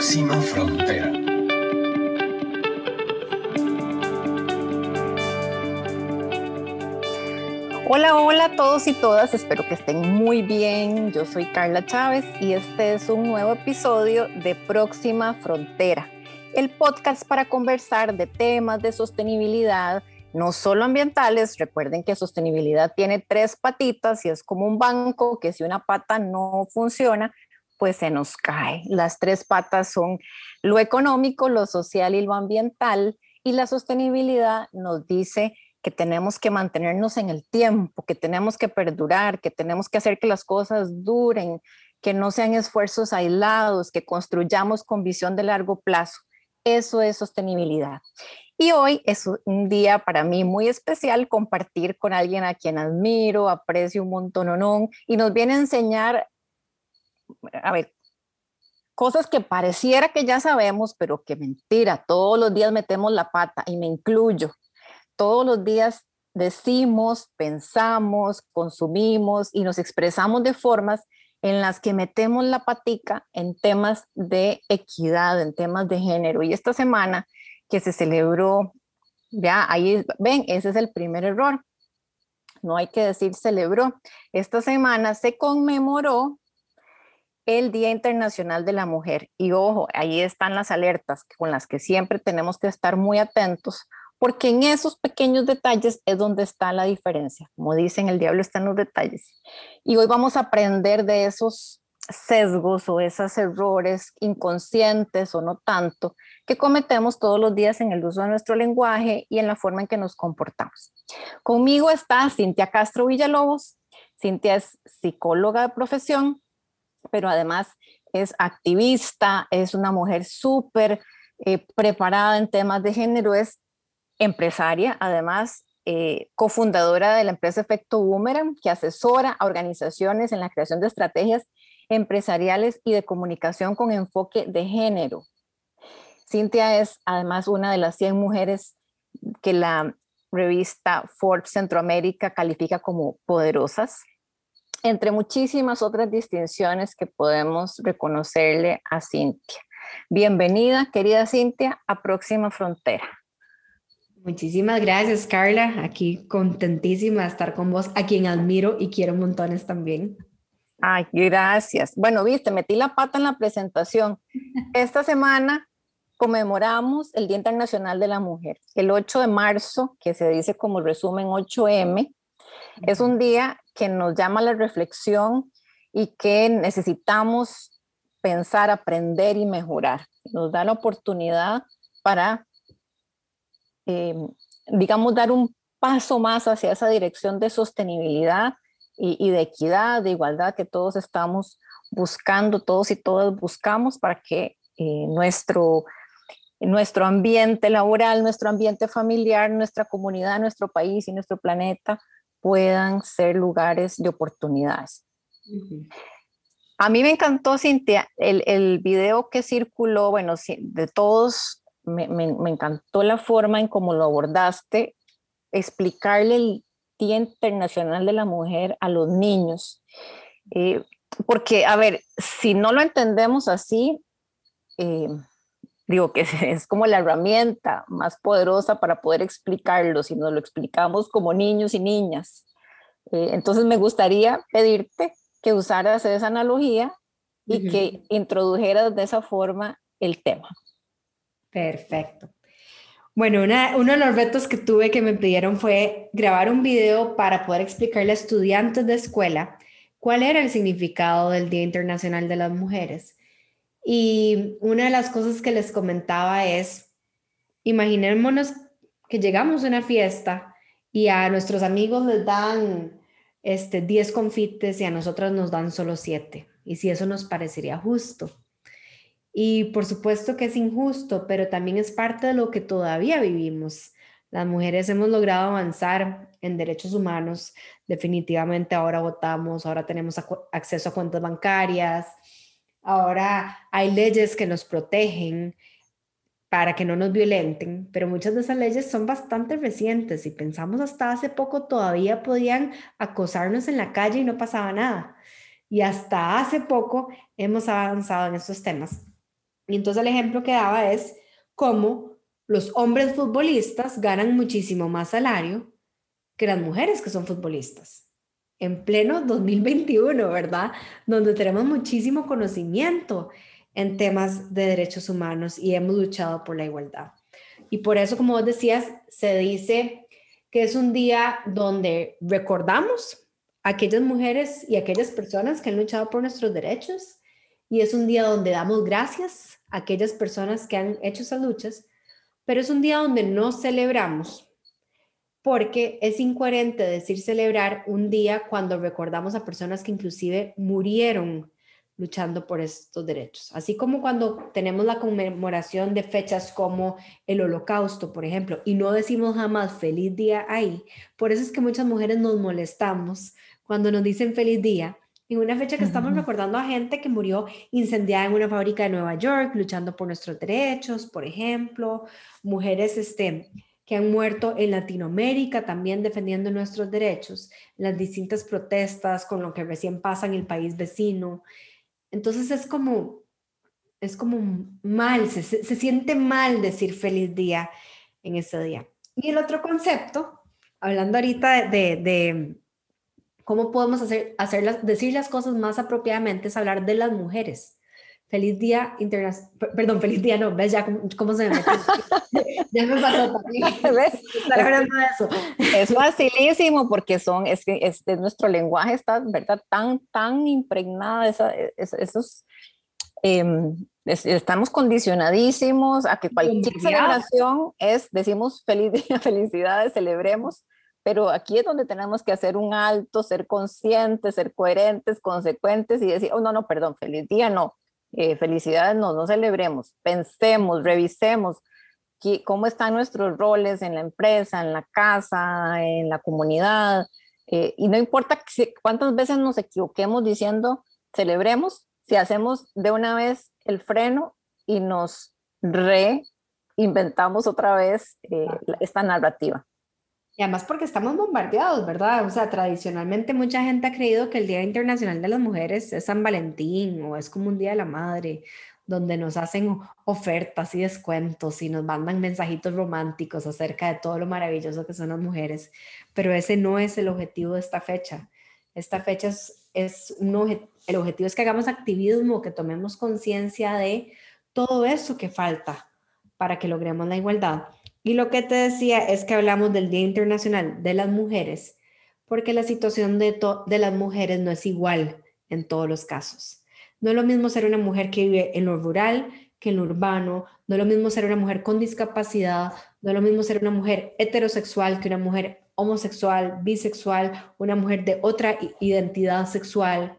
Próxima frontera. Hola, hola a todos y todas, espero que estén muy bien. Yo soy Carla Chávez y este es un nuevo episodio de Próxima Frontera, el podcast para conversar de temas de sostenibilidad, no solo ambientales. Recuerden que sostenibilidad tiene tres patitas y es como un banco que si una pata no funciona, pues se nos cae. Las tres patas son lo económico, lo social y lo ambiental. Y la sostenibilidad nos dice que tenemos que mantenernos en el tiempo, que tenemos que perdurar, que tenemos que hacer que las cosas duren, que no sean esfuerzos aislados, que construyamos con visión de largo plazo. Eso es sostenibilidad. Y hoy es un día para mí muy especial compartir con alguien a quien admiro, aprecio un montón y nos viene a enseñar, a ver, cosas que pareciera que ya sabemos, pero que mentira, todos los días metemos la pata y me incluyo todos los días decimos, pensamos, consumimos y nos expresamos de formas en las que metemos la patica en temas de equidad, en temas de género. Y esta semana que se celebró, ya ahí ven, ese es el primer error. No hay que decir celebró. Esta semana se conmemoró el Día Internacional de la Mujer. Y ojo, ahí están las alertas con las que siempre tenemos que estar muy atentos porque en esos pequeños detalles es donde está la diferencia. Como dicen, el diablo está en los detalles. Y hoy vamos a aprender de esos sesgos o esos errores inconscientes o no tanto que cometemos todos los días en el uso de nuestro lenguaje y en la forma en que nos comportamos. Conmigo está Cintia Castro Villalobos. Cintia es psicóloga de profesión, pero además es activista, es una mujer súper eh, preparada en temas de género, es empresaria, además eh, cofundadora de la empresa Efecto Boomerang, que asesora a organizaciones en la creación de estrategias empresariales y de comunicación con enfoque de género. Cintia es además una de las 100 mujeres que la revista Forbes Centroamérica califica como poderosas, entre muchísimas otras distinciones que podemos reconocerle a Cintia. Bienvenida, querida Cintia, a Próxima Frontera. Muchísimas gracias, Carla. Aquí contentísima de estar con vos, a quien admiro y quiero montones también. Ay, gracias. Bueno, viste, metí la pata en la presentación. Esta semana conmemoramos el Día Internacional de la Mujer. El 8 de marzo, que se dice como resumen 8M, es un día que nos llama a la reflexión y que necesitamos pensar, aprender y mejorar. Nos da la oportunidad para eh, digamos, dar un paso más hacia esa dirección de sostenibilidad y, de equidad, de igualdad que todos estamos buscando, todos y todas buscamos para que eh, nuestro, nuestro ambiente laboral, nuestro ambiente familiar, nuestra comunidad, nuestro país y nuestro planeta puedan ser lugares de oportunidades. A mí me encantó, Cintia, el, el video que circuló, bueno, de todos me, encantó la forma en cómo lo abordaste, explicarle el Día Internacional de la Mujer a los niños. Eh, porque, a ver, si no lo entendemos así, eh, digo que es como la herramienta más poderosa para poder explicarlo, si nos lo explicamos como niños y niñas. Eh, entonces me gustaría pedirte que usaras esa analogía y que introdujeras de esa forma el tema. Perfecto. Bueno, uno de los retos que tuve que me pidieron fue grabar un video para poder explicarle a estudiantes de escuela cuál era el significado del Día Internacional de las Mujeres. Y una de las cosas que les comentaba es, imaginémonos que llegamos a una fiesta y a nuestros amigos les dan este, 10 confites y a nosotras nos dan solo 7. Y si eso nos parecería justo. Y por supuesto que es injusto, pero también es parte de lo que todavía vivimos. Las mujeres hemos logrado avanzar en derechos humanos. Definitivamente ahora votamos, ahora tenemos acceso a cuentas bancarias, ahora hay leyes que nos protegen para que no nos violenten, pero muchas de esas leyes son bastante recientes. y pensamos hasta hace poco, todavía podían acosarnos en la calle y no pasaba nada. Y hasta hace poco hemos avanzado en estos temas. Y entonces el ejemplo que daba es cómo los hombres futbolistas ganan muchísimo más salario que las mujeres que son futbolistas. En pleno 2021, ¿verdad? Donde tenemos muchísimo conocimiento en temas de derechos humanos y hemos luchado por la igualdad. Y por eso, como vos decías, se dice que es un día donde recordamos a aquellas mujeres y aquellas personas que han luchado por nuestros derechos y es un día donde damos gracias a aquellas personas que han hecho esas luchas, pero es un día donde no celebramos porque es incoherente decir celebrar un día cuando recordamos a personas que inclusive murieron luchando por estos derechos. Así como cuando tenemos la conmemoración de fechas como el holocausto, por ejemplo, y no decimos jamás feliz día ahí, por eso es que muchas mujeres nos molestamos cuando nos dicen feliz día, en una fecha que estamos recordando a gente que murió incendiada en una fábrica de Nueva York, luchando por nuestros derechos, por ejemplo, mujeres este, que han muerto en Latinoamérica también defendiendo nuestros derechos, las distintas protestas con lo que recién pasa en el país vecino. Entonces es como, es como mal, se, se siente mal decir feliz día en ese día. Y el otro concepto, hablando ahorita de, de, cómo podemos hacer, hacer decir las cosas más apropiadamente, es hablar de las mujeres. Feliz Día Internacional, perdón, feliz día, no, ¿ves ya cómo, se me ya me pasó también. ¿Ves? Es, es facilísimo porque son, es que es, nuestro lenguaje está, ¿verdad? Tan, tan impregnada, esa, esos, em, estamos condicionadísimos a que cualquier celebración es, decimos feliz día, felicidades, celebremos, pero aquí es donde tenemos que hacer un alto, ser conscientes, ser coherentes, consecuentes y decir, oh, no, no, perdón, feliz día, no eh, felicidades no, no celebremos, pensemos, revisemos cómo están nuestros roles en la empresa, en la casa, en la comunidad. Eh, y no importa cuántas veces nos equivoquemos diciendo celebremos, si hacemos de una vez el freno y nos reinventamos otra vez eh, esta narrativa. Y además porque estamos bombardeados, ¿verdad? O sea, tradicionalmente mucha gente ha creído que el Día Internacional de las Mujeres es San Valentín o es como un Día de la Madre, donde nos hacen ofertas y descuentos y nos mandan mensajitos románticos acerca de todo lo maravilloso que son las mujeres. Pero ese no es el objetivo de esta fecha. Esta fecha es, es un el objetivo es que hagamos activismo, que tomemos conciencia de todo eso que falta para que logremos la igualdad y lo que te decía es que hablamos del Día Internacional de las Mujeres, porque la situación de, de las mujeres no es igual en todos los casos. No es lo mismo ser una mujer que vive en lo rural que en lo urbano, no es lo mismo ser una mujer con discapacidad, no es lo mismo ser una mujer heterosexual que una mujer homosexual, bisexual, una mujer de otra identidad sexual.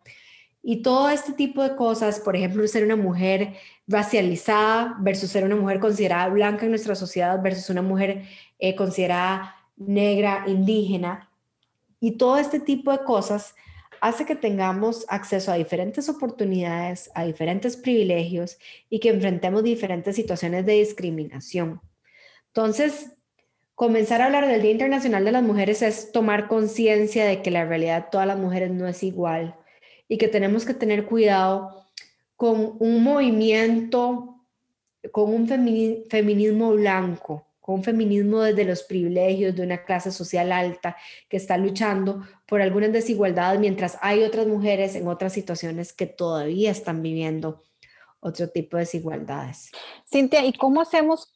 Y todo este tipo de cosas, por ejemplo, ser una mujer racializada versus ser una mujer considerada blanca en nuestra sociedad versus una mujer eh, considerada negra, indígena. Y todo este tipo de cosas hace que tengamos acceso a diferentes oportunidades, a diferentes privilegios y que enfrentemos diferentes situaciones de discriminación. Entonces, comenzar a hablar del Día Internacional de las Mujeres es tomar conciencia de que la realidad de todas las mujeres no es igual y que tenemos que tener cuidado con un movimiento, con un feminismo blanco, con un feminismo desde los privilegios de una clase social alta que está luchando por algunas desigualdades, mientras hay otras mujeres en otras situaciones que todavía están viviendo otro tipo de desigualdades. Cintia, ¿y cómo hacemos,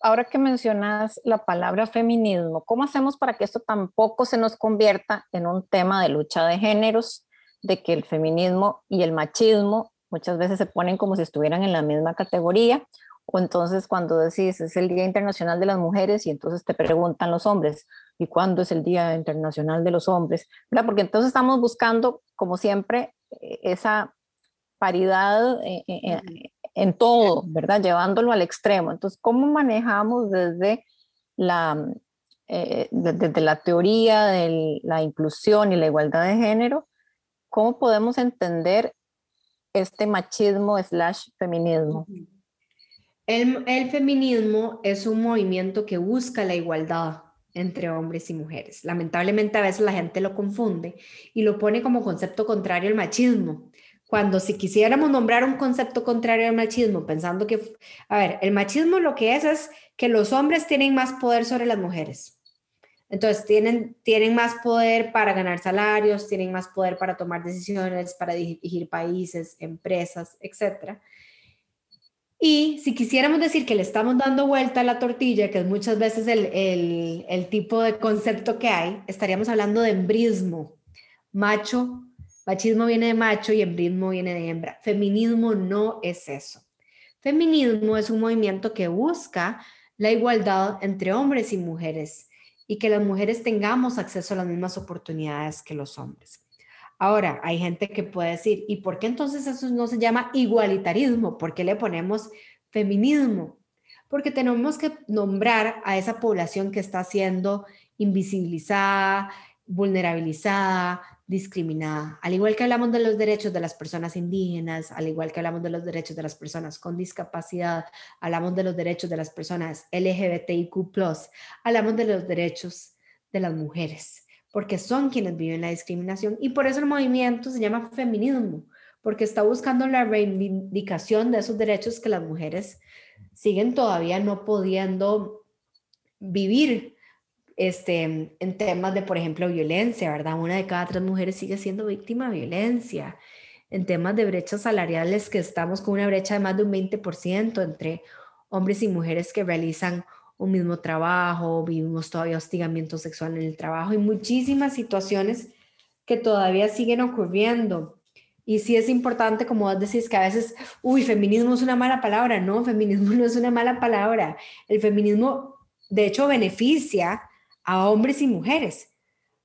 ahora que mencionas la palabra feminismo, cómo hacemos para que esto tampoco se nos convierta en un tema de lucha de géneros de que el feminismo y el machismo muchas veces se ponen como si estuvieran en la misma categoría, o entonces cuando decís es el Día Internacional de las Mujeres y entonces te preguntan los hombres, ¿y cuándo es el Día Internacional de los Hombres? ¿verdad? Porque entonces estamos buscando, como siempre, e-, esa paridad eh, eh, eh, en todo, ¿verdad? Llevándolo al extremo. Entonces, ¿cómo manejamos desde la, desde la teoría de la inclusión y la igualdad de género ¿Cómo podemos entender este machismo slash feminismo? El, el, feminismo es un movimiento que busca la igualdad entre hombres y mujeres. Lamentablemente a veces la gente lo confunde y lo pone como concepto contrario al machismo, cuando si quisiéramos nombrar un concepto contrario al machismo, pensando que, a ver, el machismo lo que es es que los hombres tienen más poder sobre las mujeres. Entonces, tienen, tienen más poder para ganar salarios, tienen más poder para tomar decisiones, para dirigir países, empresas, etc. Y si quisiéramos decir que le estamos dando vuelta a la tortilla, que es muchas veces el, el, el tipo de concepto que hay, estaríamos hablando de embrismo. Macho, machismo viene de macho y embrismo viene de hembra. Feminismo no es eso. Feminismo es un movimiento que busca la igualdad entre hombres y mujeres y que las mujeres tengamos acceso a las mismas oportunidades que los hombres. Ahora, hay gente que puede decir, ¿y por qué entonces eso no se llama igualitarismo? ¿Por qué le ponemos feminismo? Porque tenemos que nombrar a esa población que está siendo invisibilizada, vulnerabilizada, discriminada. Al igual que hablamos de los derechos de las personas indígenas, al igual que hablamos de los derechos de las personas con discapacidad, hablamos de los derechos de las personas LGBTIQ, hablamos de los derechos de las mujeres, porque son quienes viven la discriminación y por eso el movimiento se llama feminismo, porque está buscando la reivindicación de esos derechos que las mujeres siguen todavía no pudiendo vivir este, en temas de, por ejemplo, violencia, ¿verdad? Una de cada tres mujeres sigue siendo víctima de violencia. En temas de brechas salariales, que estamos con una brecha de más de un 20% entre hombres y mujeres que realizan un mismo trabajo, vivimos todavía hostigamiento sexual en el trabajo y muchísimas situaciones que todavía siguen ocurriendo. Y sí es importante, como vos decís, que a veces, uy, feminismo es una mala palabra. No, feminismo no es una mala palabra. El feminismo, de hecho, beneficia a hombres y mujeres,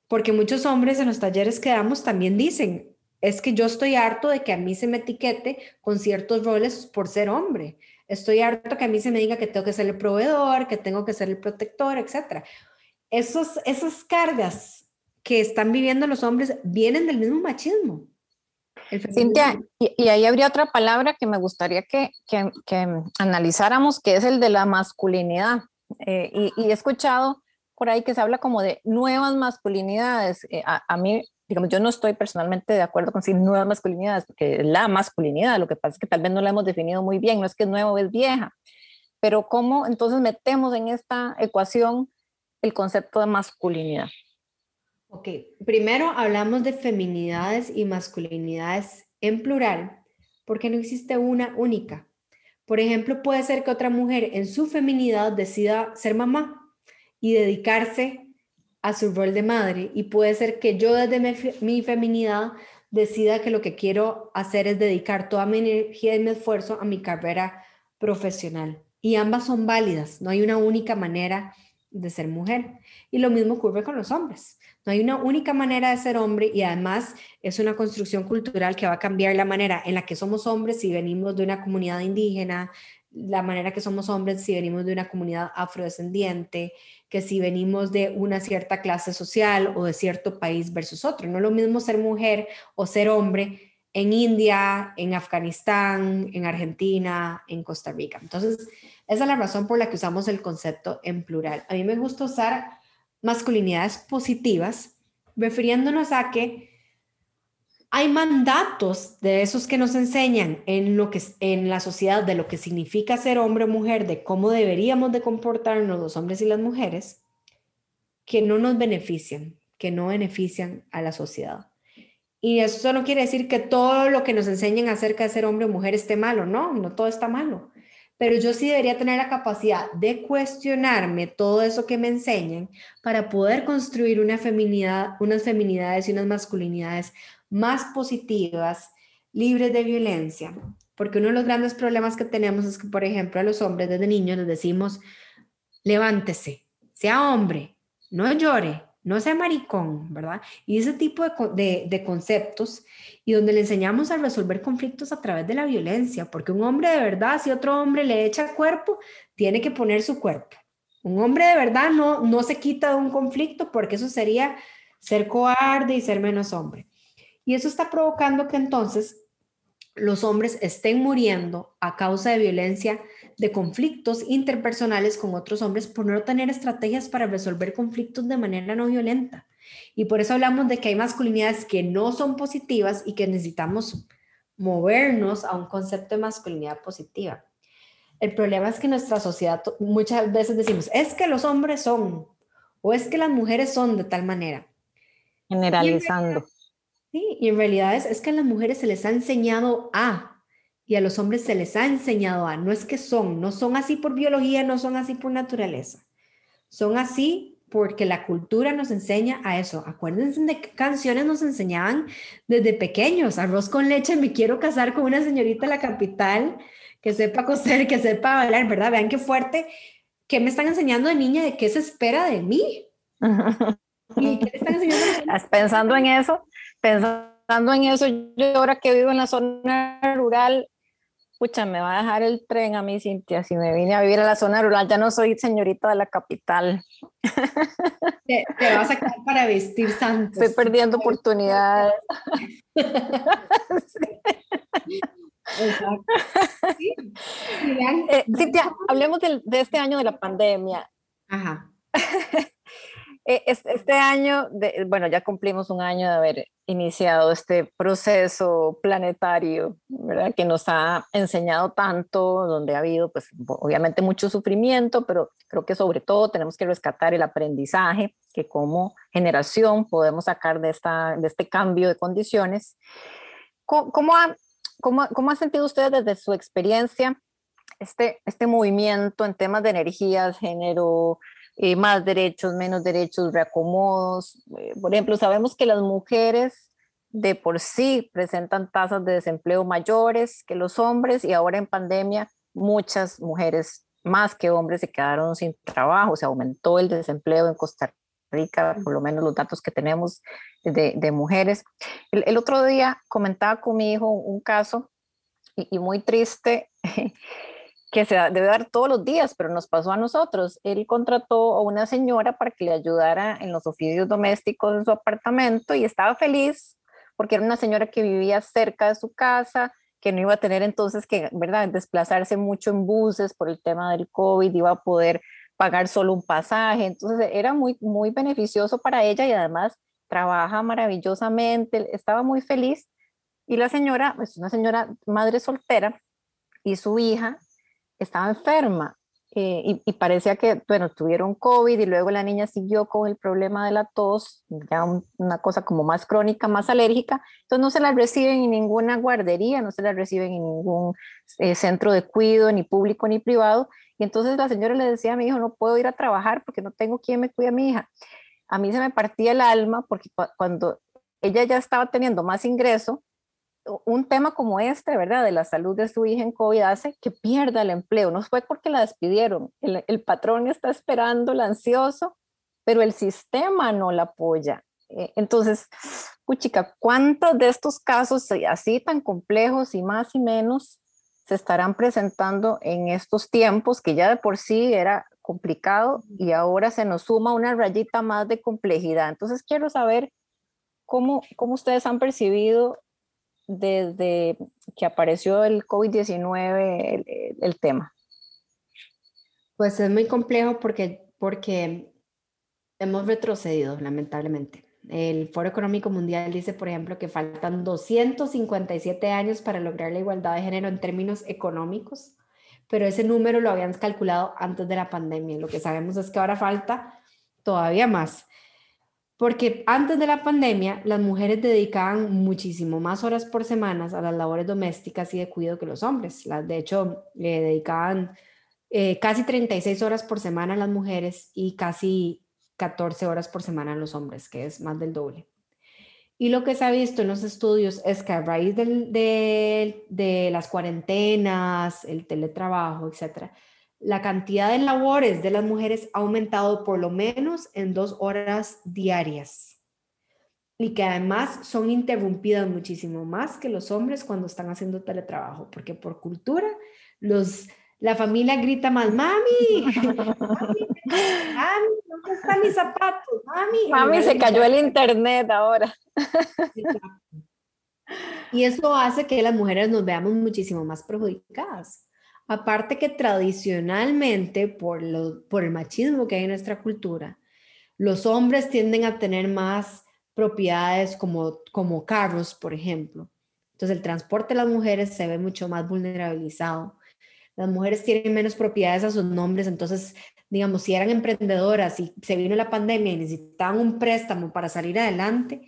porque muchos hombres en los talleres que damos también dicen, es que yo estoy harto de que a mí se me etiquete con ciertos roles por ser hombre. Estoy harto que a mí se me diga que tengo que ser el proveedor, que tengo que ser el protector, etc. Esos, esas cargas que están viviendo los hombres vienen del mismo machismo. Cintia, y, ahí habría otra palabra que me gustaría que, que, analizáramos, que es el de la masculinidad. Eh, y, y, he escuchado por ahí que se habla como de nuevas masculinidades. Eh, a, mí, digamos, yo no estoy personalmente de acuerdo con decir nuevas masculinidades, porque la masculinidad, lo que pasa es que tal vez no la hemos definido muy bien, no es que es nuevo, es vieja. Pero ¿cómo entonces metemos en esta ecuación el concepto de masculinidad? Ok, primero hablamos de feminidades y masculinidades en plural, porque no existe una única. Por ejemplo, puede ser que otra mujer en su feminidad decida ser mamá y dedicarse a su rol de madre. Y puede ser que yo desde mi, feminidad decida que lo que quiero hacer es dedicar toda mi energía y mi esfuerzo a mi carrera profesional. Y ambas son válidas, no hay una única manera de ser mujer. Y lo mismo ocurre con los hombres. No hay una única manera de ser hombre y además es una construcción cultural que va a cambiar la manera en la que somos hombres si venimos de una comunidad indígena, la manera que somos hombres si venimos de una comunidad afrodescendiente, que si venimos de una cierta clase social o de cierto país versus otro. No es lo mismo ser mujer o ser hombre en India, en Afganistán, en Argentina, en Costa Rica. Entonces, esa es la razón por la que usamos el concepto en plural. A mí me gusta usar masculinidades positivas, refiriéndonos a que hay mandatos de esos que nos enseñan en lo que en la sociedad de lo que significa ser hombre o mujer, de cómo deberíamos de comportarnos los hombres y las mujeres, que no nos benefician, que no benefician a la sociedad. Y eso no quiere decir que todo lo que nos enseñan acerca de ser hombre o mujer esté malo, no, no todo está malo. Pero yo sí debería tener la capacidad de cuestionarme todo eso que me enseñan para poder construir una feminidad, unas feminidades y unas masculinidades más positivas, libres de violencia. Porque uno de los grandes problemas que tenemos es que, por ejemplo, a los hombres desde niños les decimos, levántese, sea hombre, no llore, no sea maricón, ¿verdad? Y ese tipo de, de, conceptos y donde le enseñamos a resolver conflictos a través de la violencia, porque un hombre de verdad, si otro hombre le echa cuerpo, tiene que poner su cuerpo. Un hombre de verdad no, no se quita de un conflicto porque eso sería ser cobarde y ser menos hombre. Y eso está provocando que entonces los hombres estén muriendo a causa de violencia, de conflictos interpersonales con otros hombres por no tener estrategias para resolver conflictos de manera no violenta. Y por eso hablamos de que hay masculinidades que no son positivas y que necesitamos movernos a un concepto de masculinidad positiva. El problema es que nuestra sociedad muchas veces decimos, es que los hombres son, o es que las mujeres son de tal manera. Generalizando. Sí, y en realidad es, es que a las mujeres se les ha enseñado a, y a los hombres se les ha enseñado a, no es que son, no son así por biología, no son así por naturaleza, son así porque la cultura nos enseña a eso. Acuérdense de qué canciones nos enseñaban desde pequeños, arroz con leche, me quiero casar con una señorita de la capital, que sepa coser, que sepa bailar, ¿verdad? Vean qué fuerte, ¿qué me están enseñando de niña? ¿De qué se espera de mí? ¿Y qué están enseñando? Pensando en eso, pensando en eso, yo ahora que vivo en la zona rural, pucha, me va a dejar el tren a mí, Cintia, si me vine a vivir a la zona rural, ya no soy señorita de la capital. Te, vas a quedar para vestir santos. Estoy perdiendo oportunidades. Eh, Cintia, hablemos de, de, este año de la pandemia. Ajá. Eh, este año, de, bueno, ya cumplimos un año de haber iniciado este proceso planetario, ¿verdad? Que nos ha enseñado tanto, donde ha habido, pues, obviamente mucho sufrimiento, pero creo que sobre todo tenemos que rescatar el aprendizaje que como generación podemos sacar de, esta, de este cambio de condiciones. ¿Cómo, cómo ha, cómo, cómo ha sentido usted desde su experiencia este, este movimiento en temas de energías, género, eh, más derechos, menos derechos, reacomodos. Eh, por ejemplo, sabemos que las mujeres de por sí presentan tasas de desempleo mayores que los hombres y ahora en pandemia muchas mujeres más que hombres se quedaron sin trabajo, se aumentó el desempleo en Costa Rica, por lo menos los datos que tenemos de, mujeres. El, otro día comentaba con mi hijo un caso y muy triste que se debe dar todos los días, pero nos pasó a nosotros. Él contrató a una señora para que le ayudara en los oficios domésticos de su apartamento y estaba feliz porque era una señora que vivía cerca de su casa, que no iba a tener entonces que, ¿verdad?, desplazarse mucho en buses por el tema del COVID, iba a poder pagar solo un pasaje. Entonces era muy, muy beneficioso para ella y además trabaja maravillosamente, estaba muy feliz. Y la señora, es una señora madre soltera y su hija estaba enferma eh, y, parecía que, bueno, tuvieron COVID y luego la niña siguió con el problema de la tos, ya una cosa como más crónica, más alérgica, entonces no se la reciben en ninguna guardería, no se la reciben en ningún eh, centro de cuidado, ni público ni privado, y entonces la señora le decía a mi hijo, no puedo ir a trabajar porque no tengo quien me cuide a mi hija. A mí se me partía el alma porque cuando ella ya estaba teniendo más ingreso, un tema como este, ¿verdad? De la salud de su hija en COVID hace que pierda el empleo. No fue porque la despidieron, el, patrón está esperando, ansioso, pero el sistema no la apoya. Eh, entonces, puchica, ¿cuántos de estos casos así tan complejos y más y menos se estarán presentando en estos tiempos que ya de por sí era complicado y ahora se nos suma una rayita más de complejidad? Entonces, quiero saber cómo, cómo ustedes han percibido desde que apareció el COVID-19 el, tema? Pues es muy complejo porque, porque hemos retrocedido, lamentablemente. El Foro Económico Mundial dice, por ejemplo, que faltan 257 años para lograr la igualdad de género en términos económicos, pero ese número lo habían calculado antes de la pandemia. Lo que sabemos es que ahora falta todavía más. Porque antes de la pandemia, las mujeres dedicaban muchísimo más horas por semana a las labores domésticas y de cuidado que los hombres. De hecho, le dedicaban eh, casi 36 horas por semana a las mujeres y casi 14 horas por semana a los hombres, que es más del doble. Y lo que se ha visto en los estudios es que a raíz de las cuarentenas, el teletrabajo, etcétera, la cantidad de labores de las mujeres ha aumentado por lo menos en dos horas diarias y que además son interrumpidas muchísimo más que los hombres cuando están haciendo teletrabajo, porque por cultura los, la familia grita más, mami, mami, ¿dónde están mis zapatos? Mami, mami se cayó el internet ahora. Y eso hace que las mujeres nos veamos muchísimo más perjudicadas. Aparte que tradicionalmente, por, el machismo que hay en nuestra cultura, los hombres tienden a tener más propiedades como, como carros, por ejemplo. Entonces el transporte de las mujeres se ve mucho más vulnerabilizado. Las mujeres tienen menos propiedades a sus nombres, entonces, digamos, si eran emprendedoras y se vino la pandemia y necesitaban un préstamo para salir adelante,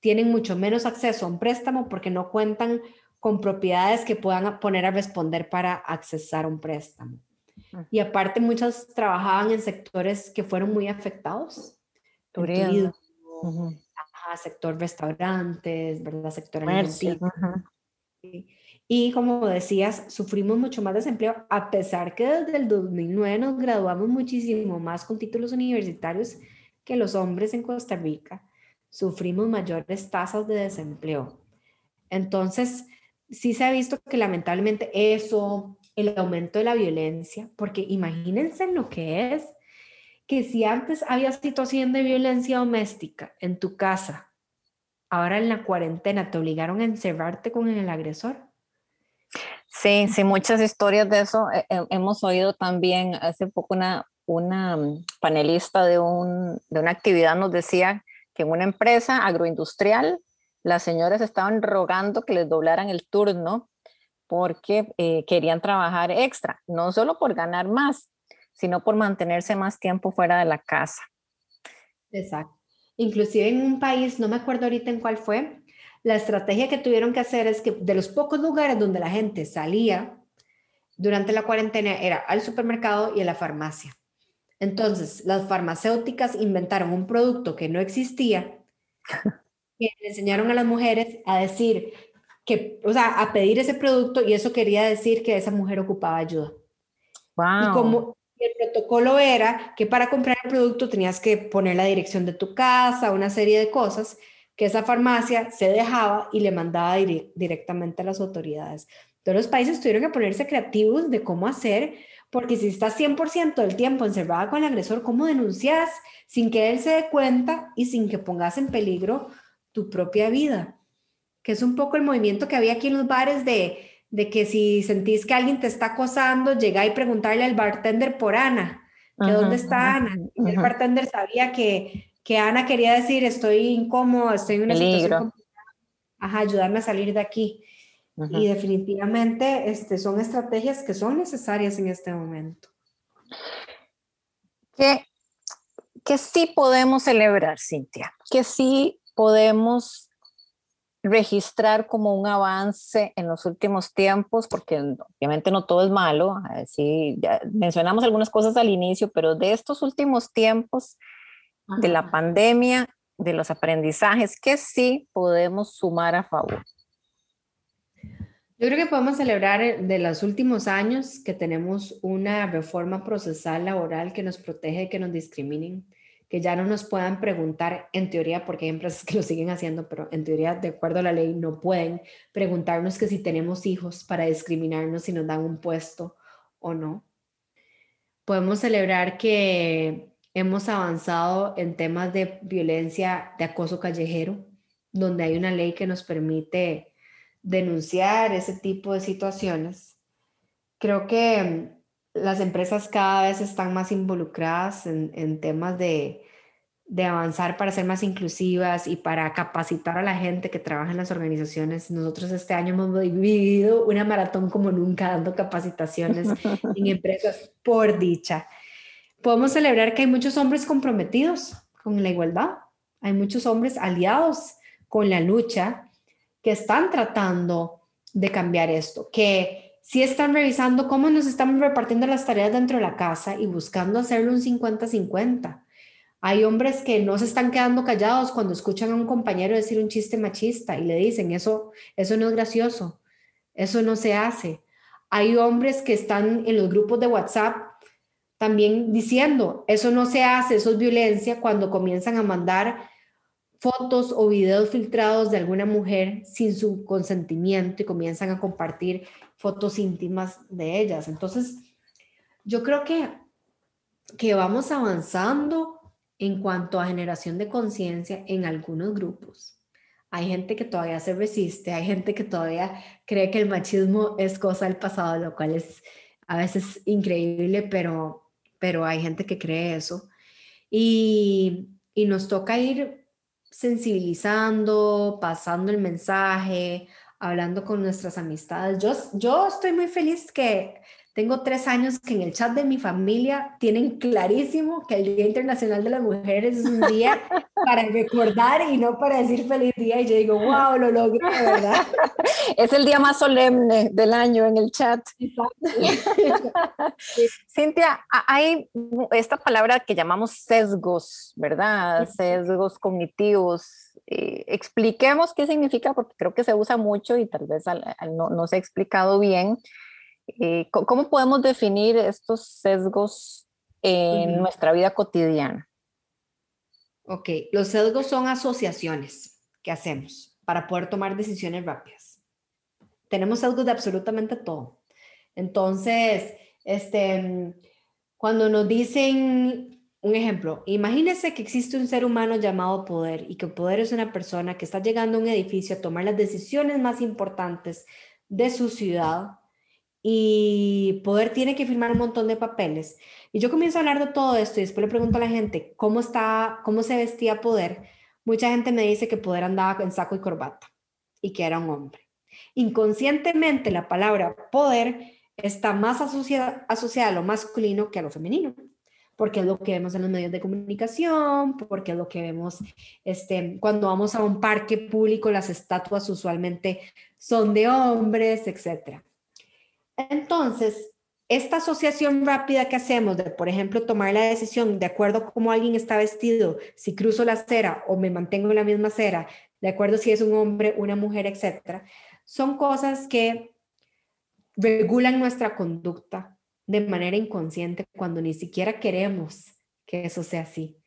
tienen mucho menos acceso a un préstamo porque no cuentan con propiedades que puedan poner a responder para accesar un préstamo. Y aparte, muchas trabajaban en sectores que fueron muy afectados. Turismo, sector restaurantes, ¿verdad? Sector alimenticio. Y como decías, sufrimos mucho más desempleo, a pesar que desde el 2009 nos graduamos muchísimo más con títulos universitarios que los hombres en Costa Rica. Sufrimos mayores tasas de desempleo. Entonces, sí se ha visto que lamentablemente eso, el aumento de la violencia, porque imagínense lo que es que si antes había situación de violencia doméstica en tu casa, ahora en la cuarentena te obligaron a encerrarte con el agresor. Sí, sí, muchas historias de eso. Eh, eh, hemos oído también hace poco una, una mm, panelista de, un, de una actividad nos decía que en una empresa agroindustrial las señoras estaban rogando que les doblaran el turno porque eh, querían trabajar extra, no solo por ganar más, sino por mantenerse más tiempo fuera de la casa. Exacto. Inclusive en un país, no me acuerdo ahorita en cuál fue, la estrategia que tuvieron que hacer es que de los pocos lugares donde la gente salía durante la cuarentena era al supermercado y a la farmacia. Entonces, las farmacéuticas inventaron un producto que no existía, que le enseñaron a las mujeres a decir que, o sea, a pedir ese producto y eso quería decir que esa mujer ocupaba ayuda. Y como el protocolo era que para comprar el producto tenías que poner la dirección de tu casa, una serie de cosas que esa farmacia se dejaba y le mandaba directamente a las autoridades. Todos los países tuvieron que ponerse creativos de cómo hacer, porque si estás 100% del tiempo encerrada con el agresor, ¿cómo denuncias sin que él se dé cuenta y sin que pongas en peligro tu propia vida? Que es un poco el movimiento que había aquí en los bares de de que si sentís que alguien te está acosando, llega y preguntarle al bartender por Ana, que dónde está Ana. Y el bartender sabía que, que Ana quería decir, estoy incómodo, estoy en una situación Ajá, ayudarme a salir de aquí. Y definitivamente este, son estrategias que son necesarias en este momento. Que, que sí podemos celebrar, Cintia, que sí podemos registrar como un avance en los últimos tiempos, porque obviamente no todo es malo, sí, ya mencionamos algunas cosas al inicio, pero de estos últimos tiempos, de la pandemia, de los aprendizajes, que sí podemos sumar a favor. Yo creo que podemos celebrar eh, de los últimos años que tenemos una reforma procesal laboral que nos protege de que nos discriminen que ya no nos puedan preguntar, en teoría, porque hay empresas que lo siguen haciendo, pero en teoría, de acuerdo a la ley, no pueden preguntarnos que si tenemos hijos para discriminarnos si nos dan un puesto o no. Podemos celebrar que hemos avanzado en temas de violencia, de acoso callejero, donde hay una ley que nos permite denunciar ese tipo de situaciones. Creo que las empresas cada vez están más involucradas en, temas de, avanzar para ser más inclusivas y para capacitar a la gente que trabaja en las organizaciones. Nosotros este año hemos vivido una maratón como nunca dando capacitaciones en empresas por dicha. Podemos celebrar que hay muchos hombres comprometidos con la igualdad, hay muchos hombres aliados con la lucha que están tratando de cambiar esto, que si están revisando cómo nos estamos repartiendo las tareas dentro de la casa y buscando hacerlo un 50-50. Hay hombres que no se están quedando callados cuando escuchan a un compañero decir un chiste machista y le dicen, eso, eso no es gracioso, eso no se hace. Hay hombres que están en los grupos de WhatsApp también diciendo, eso no se hace, eso es violencia, cuando comienzan a mandar fotos o videos filtrados de alguna mujer sin su consentimiento y comienzan a compartir fotos íntimas de ellas. Entonces, yo creo que, que vamos avanzando en cuanto a generación de conciencia en algunos grupos. Hay gente que todavía se resiste, hay gente que todavía cree que el machismo es cosa del pasado, lo cual es a veces increíble, pero, pero hay gente que cree eso. Y, y nos toca ir sensibilizando, pasando el mensaje, hablando con nuestras amistades. Yo, yo estoy muy feliz que tengo tres años que en el chat de mi familia tienen clarísimo que el Día Internacional de las Mujeres es un día para recordar y no para decir feliz día. Y yo digo, wow, lo logré, ¿verdad? Es el día más solemne del año en el chat. Cintia, hay esta palabra que llamamos sesgos, ¿verdad? Sesgos cognitivos. Eh, expliquemos qué significa, porque creo que se usa mucho y tal vez no, no se ha explicado bien. Eh, ¿Cómo podemos definir estos sesgos en nuestra vida cotidiana? Ok, los sesgos son asociaciones que hacemos para poder tomar decisiones rápidas. Tenemos sesgos de absolutamente todo. Entonces, este, cuando nos dicen un ejemplo, imagínese que existe un ser humano llamado poder y que poder es una persona que está llegando a un edificio a tomar las decisiones más importantes de su ciudad y Poder tiene que firmar un montón de papeles. Y yo comienzo a hablar de todo esto y después le pregunto a la gente cómo está, cómo se vestía Poder. Mucha gente me dice que Poder andaba en saco y corbata y que era un hombre. Inconscientemente la palabra poder está más asociada, asociada a lo masculino que a lo femenino, porque es lo que vemos en los medios de comunicación, porque es lo que vemos este, cuando vamos a un parque público, las estatuas usualmente son de hombres, etcétera. Entonces, esta asociación rápida que hacemos de, por ejemplo, tomar la decisión de acuerdo a cómo alguien está vestido, si cruzo la acera o me mantengo en la misma acera, de acuerdo si es un hombre, una mujer, etcétera, son cosas que regulan nuestra conducta de manera inconsciente cuando ni siquiera queremos que eso sea así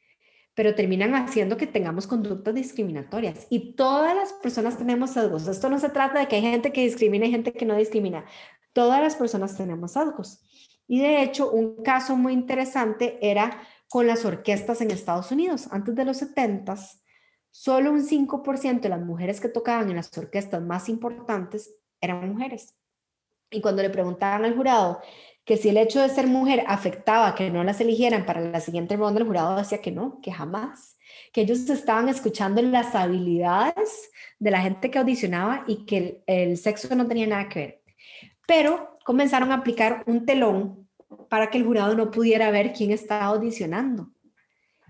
pero terminan haciendo que tengamos conductas discriminatorias. Y todas las personas tenemos sesgos. Esto no se trata de que hay gente que discrimina y gente que no discrimina. Todas las personas tenemos sesgos. Y de hecho, un caso muy interesante era con las orquestas en Estados Unidos. Antes de los 70, solo un 5% de las mujeres que tocaban en las orquestas más importantes eran mujeres. Y cuando le preguntaban al jurado que si el hecho de ser mujer afectaba que no las eligieran para la siguiente ronda, el jurado decía que no, que jamás, que ellos estaban escuchando las habilidades de la gente que audicionaba y que el, el sexo no tenía nada que ver pero comenzaron a aplicar un telón para que el jurado no pudiera ver quién estaba audicionando.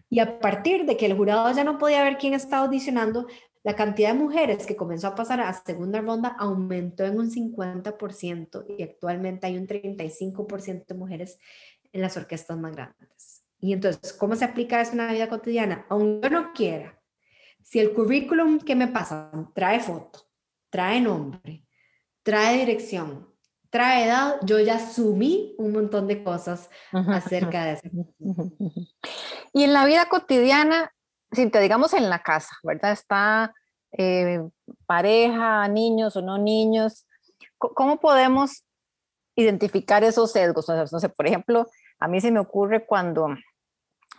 Y a partir de que el jurado ya no podía ver quién estaba audicionando, la cantidad de mujeres que comenzó a pasar a segunda ronda aumentó en un 50% y actualmente hay un 35% de mujeres en las orquestas más grandes. Y entonces, ¿cómo se aplica eso en la vida cotidiana? Aunque yo no quiera, si el currículum que me pasa trae foto, trae nombre, trae dirección, trae edad, yo ya asumí un montón de cosas acerca de eso. Y en la vida cotidiana, si te digamos en la casa, ¿verdad? Está eh, pareja, niños o no niños, ¿cómo podemos identificar esos sesgos? no sé, por ejemplo, a mí se me ocurre cuando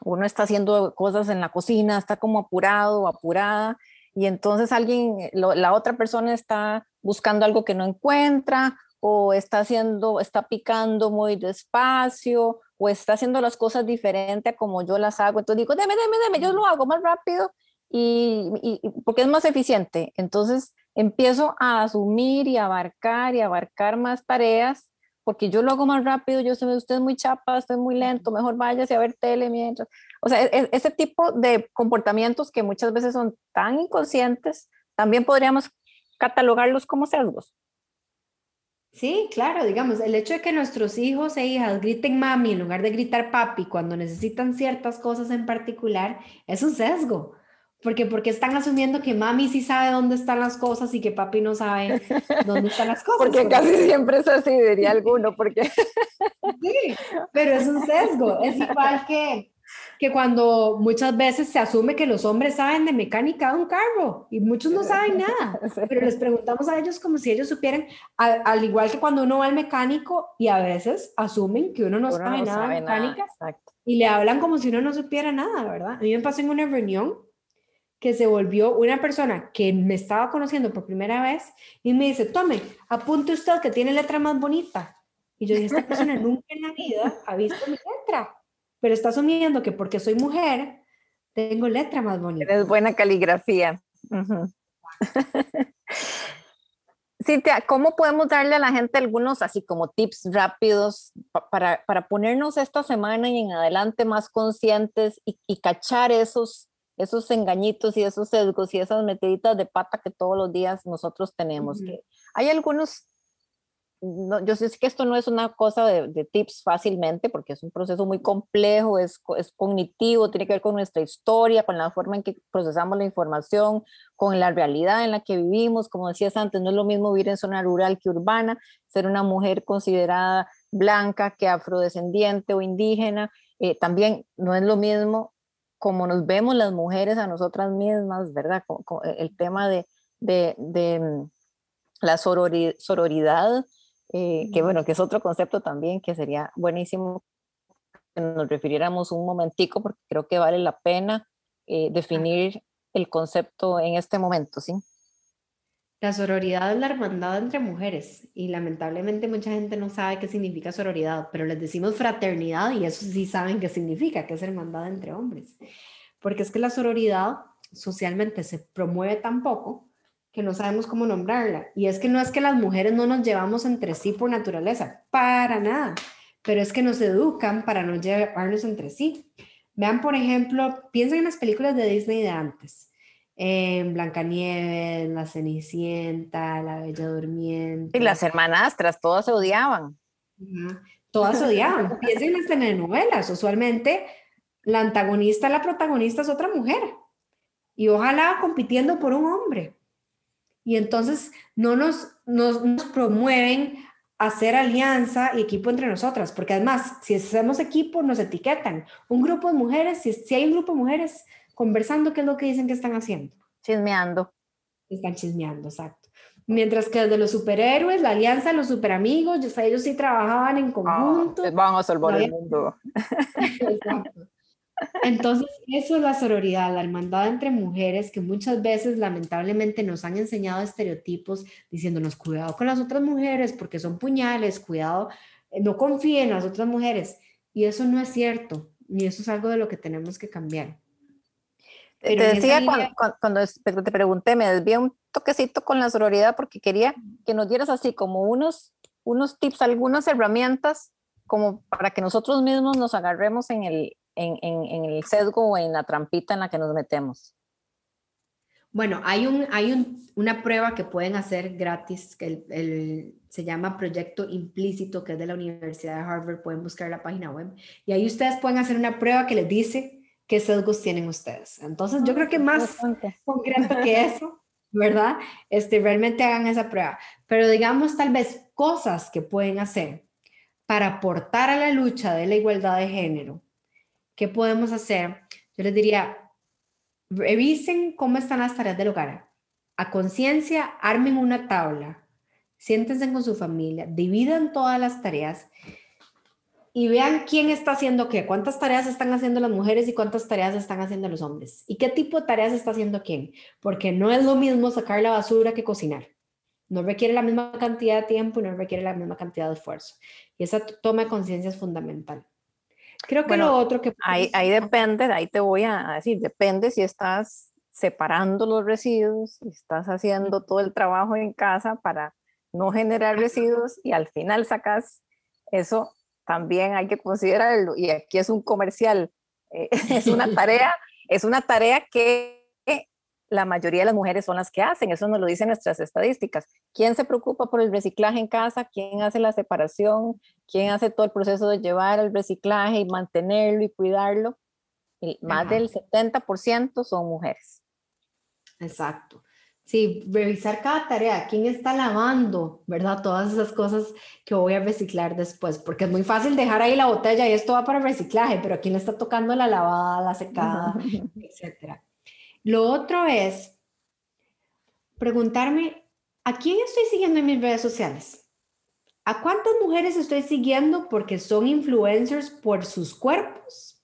uno está haciendo cosas en la cocina, está como apurado o apurada, y entonces alguien, la otra persona está buscando algo que no encuentra o está haciendo, está picando muy despacio, o está haciendo las cosas diferente a como yo las hago. Entonces digo, deme, deme, deme, yo lo hago más rápido y, y, porque es más eficiente. Entonces empiezo a asumir y abarcar y abarcar más tareas porque yo lo hago más rápido, yo sé, usted es muy chapa, usted es muy lento, mejor váyase a ver tele mientras. O sea, e, ese tipo de comportamientos que muchas veces son tan inconscientes, también podríamos catalogarlos como sesgos. Sí, claro, digamos, el hecho de que nuestros hijos e hijas griten mami en lugar de gritar papi cuando necesitan ciertas cosas en particular es un sesgo. Porque, porque están asumiendo que mami sí sabe dónde están las cosas y que papi no sabe dónde están las cosas. Porque casi siempre es así, diría alguno, porque... Sí, pero es un sesgo. Es igual que, que cuando muchas veces se asume que los hombres saben de mecánica de un carro y muchos no saben nada, pero les preguntamos a ellos como si ellos supieran, al, igual que cuando uno va al mecánico y a veces asumen que uno no sabe nada de mecánica y le hablan como si uno no supiera nada, ¿verdad? A mí me pasó en una reunión que se volvió una persona que me estaba conociendo por primera vez y me dice, tome, apunte usted que tiene letra más bonita. Y yo dije, esta persona nunca en la vida ha visto mi letra pero está asumiendo que porque soy mujer, tengo letra más bonita. Es buena caligrafía. Cintia, ¿cómo podemos darle a la gente algunos así como tips rápidos para, para ponernos esta semana y en adelante más conscientes y, y, cachar esos, esos engañitos y esos sesgos y esas metiditas de pata que todos los días nosotros tenemos? que hay algunos yo sé que esto no es una cosa de, tips fácilmente, porque es un proceso muy complejo, es, es, cognitivo, tiene que ver con nuestra historia, con la forma en que procesamos la información, con la realidad en la que vivimos. Como decías antes, no es lo mismo vivir en zona rural que urbana, ser una mujer considerada blanca que afrodescendiente o indígena. Eh, también no es lo mismo como nos vemos las mujeres a nosotras mismas, ¿verdad? el tema de, de, de mm, la sororidad eh, que bueno, que es otro concepto también que sería buenísimo que nos refiriéramos un momentico porque creo que vale la pena eh, definir el concepto en este momento, ¿sí? La sororidad es la hermandad entre mujeres y lamentablemente mucha gente no sabe qué significa sororidad, pero les decimos fraternidad y eso sí saben qué significa, que es hermandad entre hombres. Porque es que la sororidad socialmente se promueve tan poco que no sabemos cómo nombrarla. Y es que no es que las mujeres no nos llevamos entre sí por naturaleza, para nada, pero es que nos educan para no llevarnos entre sí. Vean, por ejemplo, piensen en las películas de Disney de antes. En Blancanieves, La Cenicienta, La Bella Durmiente. Y las hermanastras, todas se odiaban. Todas se odiaban. piensen en las telenovelas. Usualmente la antagonista, la protagonista es otra mujer. Y ojalá compitiendo por un hombre y entonces no nos, nos, promueven hacer alianza y equipo entre nosotras, porque además, si hacemos equipo, nos etiquetan. Un grupo de mujeres, si, si hay un grupo de mujeres conversando, ¿qué es lo que dicen que están haciendo? Chismeando. Están chismeando, exacto. Mientras que desde los superhéroes, la alianza de los superamigos, ellos sí trabajaban en ah, conjunto. vamos a salvar el mundo. Exacto. Entonces, eso es la sororidad, la hermandad entre mujeres que muchas veces lamentablemente nos han enseñado estereotipos diciéndonos cuidado con las otras mujeres porque son puñales, cuidado, eh, no confíen en las otras mujeres. Y eso no es cierto, y eso es algo de lo que tenemos que cambiar. te decía cuando, te pregunté, me desvié un toquecito con la sororidad porque quería que nos dieras así como unos, unos tips, algunas herramientas como para que nosotros mismos nos agarremos en el, en, en, el sesgo o en la trampita en la que nos metemos? Bueno, hay, un, hay un, una prueba que pueden hacer gratis, que el, se llama Proyecto Implícito, que es de la Universidad de Harvard, pueden buscar la página web, y ahí ustedes pueden hacer una prueba que les dice qué sesgos tienen ustedes. Entonces, yo creo que más concreto que eso, ¿verdad? Este, realmente hagan esa prueba. Pero digamos, tal vez cosas que pueden hacer para aportar a la lucha de la igualdad de género ¿qué podemos hacer? Yo les diría, revisen cómo están las tareas del hogar. A conciencia, armen una tabla, siéntense con su familia, dividan todas las tareas y vean quién está haciendo qué, cuántas tareas están haciendo las mujeres y cuántas tareas están haciendo los hombres y qué tipo de tareas está haciendo quién, porque no es lo mismo sacar la basura que cocinar. No requiere la misma cantidad de tiempo y no requiere la misma cantidad de esfuerzo. Y esa toma de conciencia es fundamental. Creo que lo otro que... Ahí, ahí depende, ahí te voy a decir, depende si estás separando los residuos, si estás haciendo todo el trabajo en casa para no generar residuos y al final sacas eso, también hay que considerarlo. Y aquí es un comercial, eh, es una tarea, es una tarea que la mayoría de las mujeres son las que hacen, eso nos lo dicen nuestras estadísticas. ¿Quién se preocupa por el reciclaje en casa? ¿Quién hace la separación? ¿Quién hace todo el proceso de llevar el reciclaje y mantenerlo y cuidarlo? más del 70% son mujeres. Exacto. Sí, revisar cada tarea, quién está lavando, ¿verdad? Todas esas cosas que voy a reciclar después, porque es muy fácil dejar ahí la botella y esto va para reciclaje, pero quién le está tocando la lavada, la secada, etcétera. Lo otro es preguntarme, ¿a quién estoy siguiendo en mis redes sociales? ¿A cuántas mujeres estoy siguiendo porque son influencers por sus cuerpos?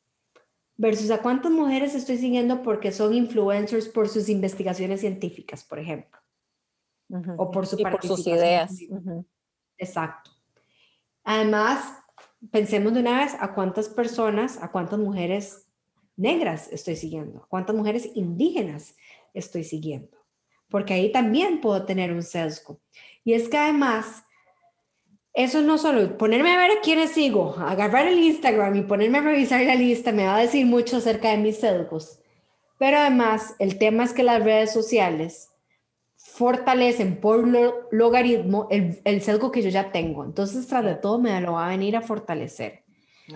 Versus a cuántas mujeres estoy siguiendo porque son influencers por sus investigaciones científicas, por ejemplo. O por, su por sus ideas. Exacto. Además, pensemos de una vez a cuántas personas, a cuántas mujeres negras estoy siguiendo? ¿Cuántas mujeres indígenas estoy siguiendo? Porque ahí también puedo tener un sesgo. Y es que además, eso no solo, ponerme a ver a quiénes sigo, agarrar el Instagram y ponerme a revisar la lista me va a decir mucho acerca de mis sesgos. Pero además, el tema es que las redes sociales fortalecen por logaritmo el, el, sesgo que yo ya tengo. Entonces, tras de todo, me lo va a venir a fortalecer.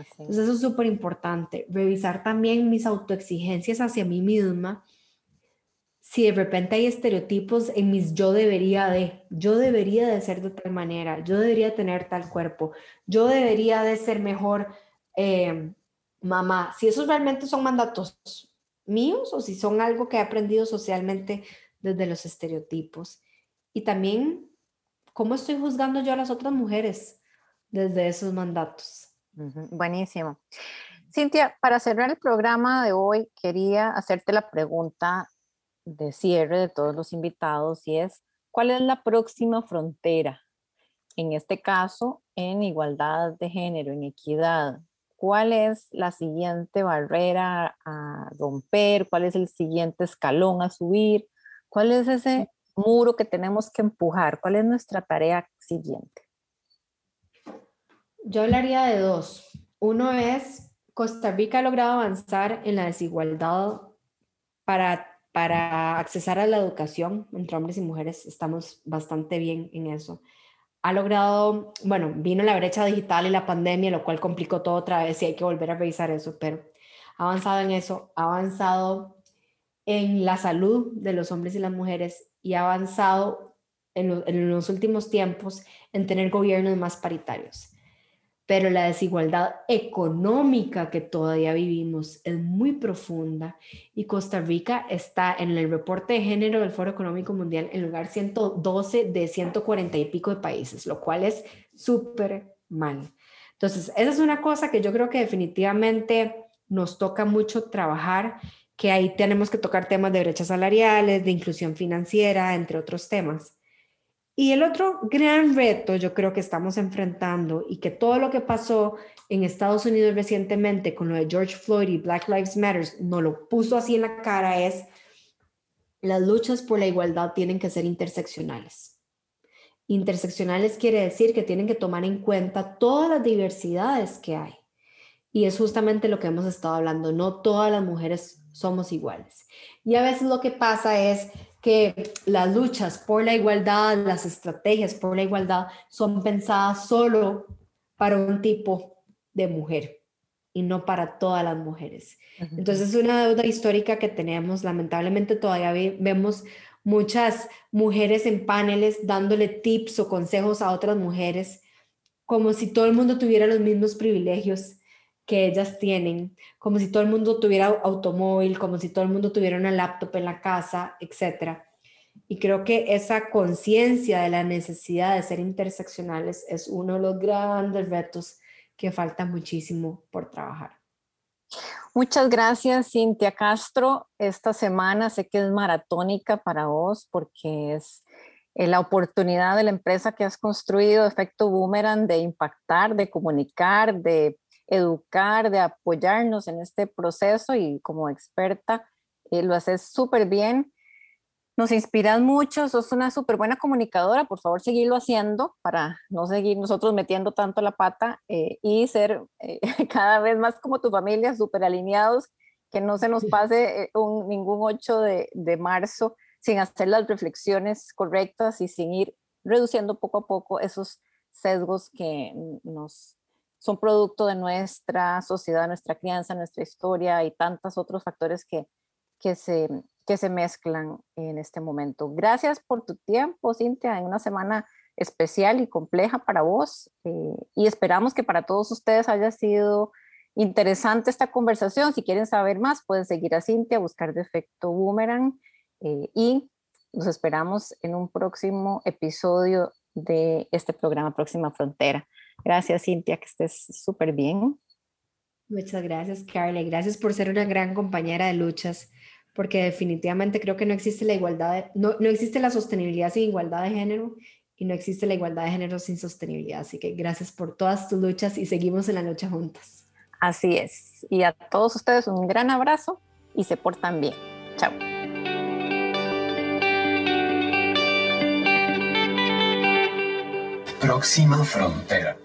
Entonces, eso es súper importante. Revisar también mis autoexigencias hacia mí misma. Si de repente hay estereotipos en mis yo debería de, yo debería de ser de tal manera, yo debería tener tal cuerpo, yo debería de ser mejor eh, mamá. Si esos realmente son mandatos míos o si son algo que he aprendido socialmente desde los estereotipos. Y también, ¿cómo estoy juzgando yo a las otras mujeres desde esos mandatos? Buenísimo. Cintia, para cerrar el programa de hoy, quería hacerte la pregunta de cierre de todos los invitados y es, ¿cuál es la próxima frontera? En este caso, en igualdad de género, en equidad. ¿Cuál es la siguiente barrera a romper? ¿Cuál es el siguiente escalón a subir? ¿Cuál es ese muro que tenemos que empujar? ¿Cuál es nuestra tarea siguiente? Yo hablaría de dos. Uno es, Costa Rica ha logrado avanzar en la desigualdad para, para accesar a la educación entre hombres y mujeres. Estamos bastante bien en eso. Ha logrado, bueno, vino la brecha digital y la pandemia, lo cual complicó todo otra vez y hay que volver a revisar eso, pero ha avanzado en eso, ha avanzado en la salud de los hombres y las mujeres y ha avanzado en, en los últimos tiempos en tener gobiernos más paritarios pero la desigualdad económica que todavía vivimos es muy profunda y Costa Rica está en el reporte de género del Foro Económico Mundial en lugar 112 de 140 y pico de países, lo cual es súper mal. Entonces, esa es una cosa que yo creo que definitivamente nos toca mucho trabajar, que ahí tenemos que tocar temas de brechas salariales, de inclusión financiera, entre otros temas. Y el otro gran reto yo creo que estamos enfrentando y que todo lo que pasó en Estados Unidos recientemente con lo de George Floyd y Black Lives Matter no lo puso así en la cara es las luchas por la igualdad tienen que ser interseccionales. Interseccionales quiere decir que tienen que tomar en cuenta todas las diversidades que hay. Y es justamente lo que hemos estado hablando, no todas las mujeres somos iguales. Y a veces lo que pasa es que las luchas por la igualdad, las estrategias por la igualdad son pensadas solo para un tipo de mujer y no para todas las mujeres. Entonces es una deuda histórica que tenemos. Lamentablemente todavía vemos muchas mujeres en paneles dándole tips o consejos a otras mujeres como si todo el mundo tuviera los mismos privilegios que ellas tienen, como si todo el mundo tuviera automóvil, como si todo el mundo tuviera una laptop en la casa, etc. Y creo que esa conciencia de la necesidad de ser interseccionales es uno de los grandes retos que falta muchísimo por trabajar. Muchas gracias, Cintia Castro. Esta semana sé que es maratónica para vos porque es eh, la oportunidad de la empresa que has construido, Efecto Boomerang, de impactar, de comunicar, de educar, de apoyarnos en este proceso y como experta eh, lo haces súper bien. Nos inspiras mucho, sos una súper buena comunicadora, por favor seguirlo haciendo para no seguir nosotros metiendo tanto la pata eh, y ser eh, cada vez más como tu familia, súper alineados, que no se nos pase un, ningún 8 de, de marzo sin hacer las reflexiones correctas y sin ir reduciendo poco a poco esos sesgos que nos son producto de nuestra sociedad, nuestra crianza, nuestra historia y tantos otros factores que, que, se, que se mezclan en este momento. Gracias por tu tiempo, Cintia, en una semana especial y compleja para vos eh, y esperamos que para todos ustedes haya sido interesante esta conversación. Si quieren saber más, pueden seguir a Cintia, buscar Defecto Boomerang eh, y nos esperamos en un próximo episodio de este programa Próxima Frontera. Gracias, Cintia, que estés súper bien. Muchas gracias, Carla. Gracias por ser una gran compañera de luchas, porque definitivamente creo que no existe la igualdad, no, no existe la sostenibilidad sin igualdad de género y no existe la igualdad de género sin sostenibilidad. Así que gracias por todas tus luchas y seguimos en la lucha juntas. Así es. Y a todos ustedes un gran abrazo y se portan bien. Chao. Próxima Frontera.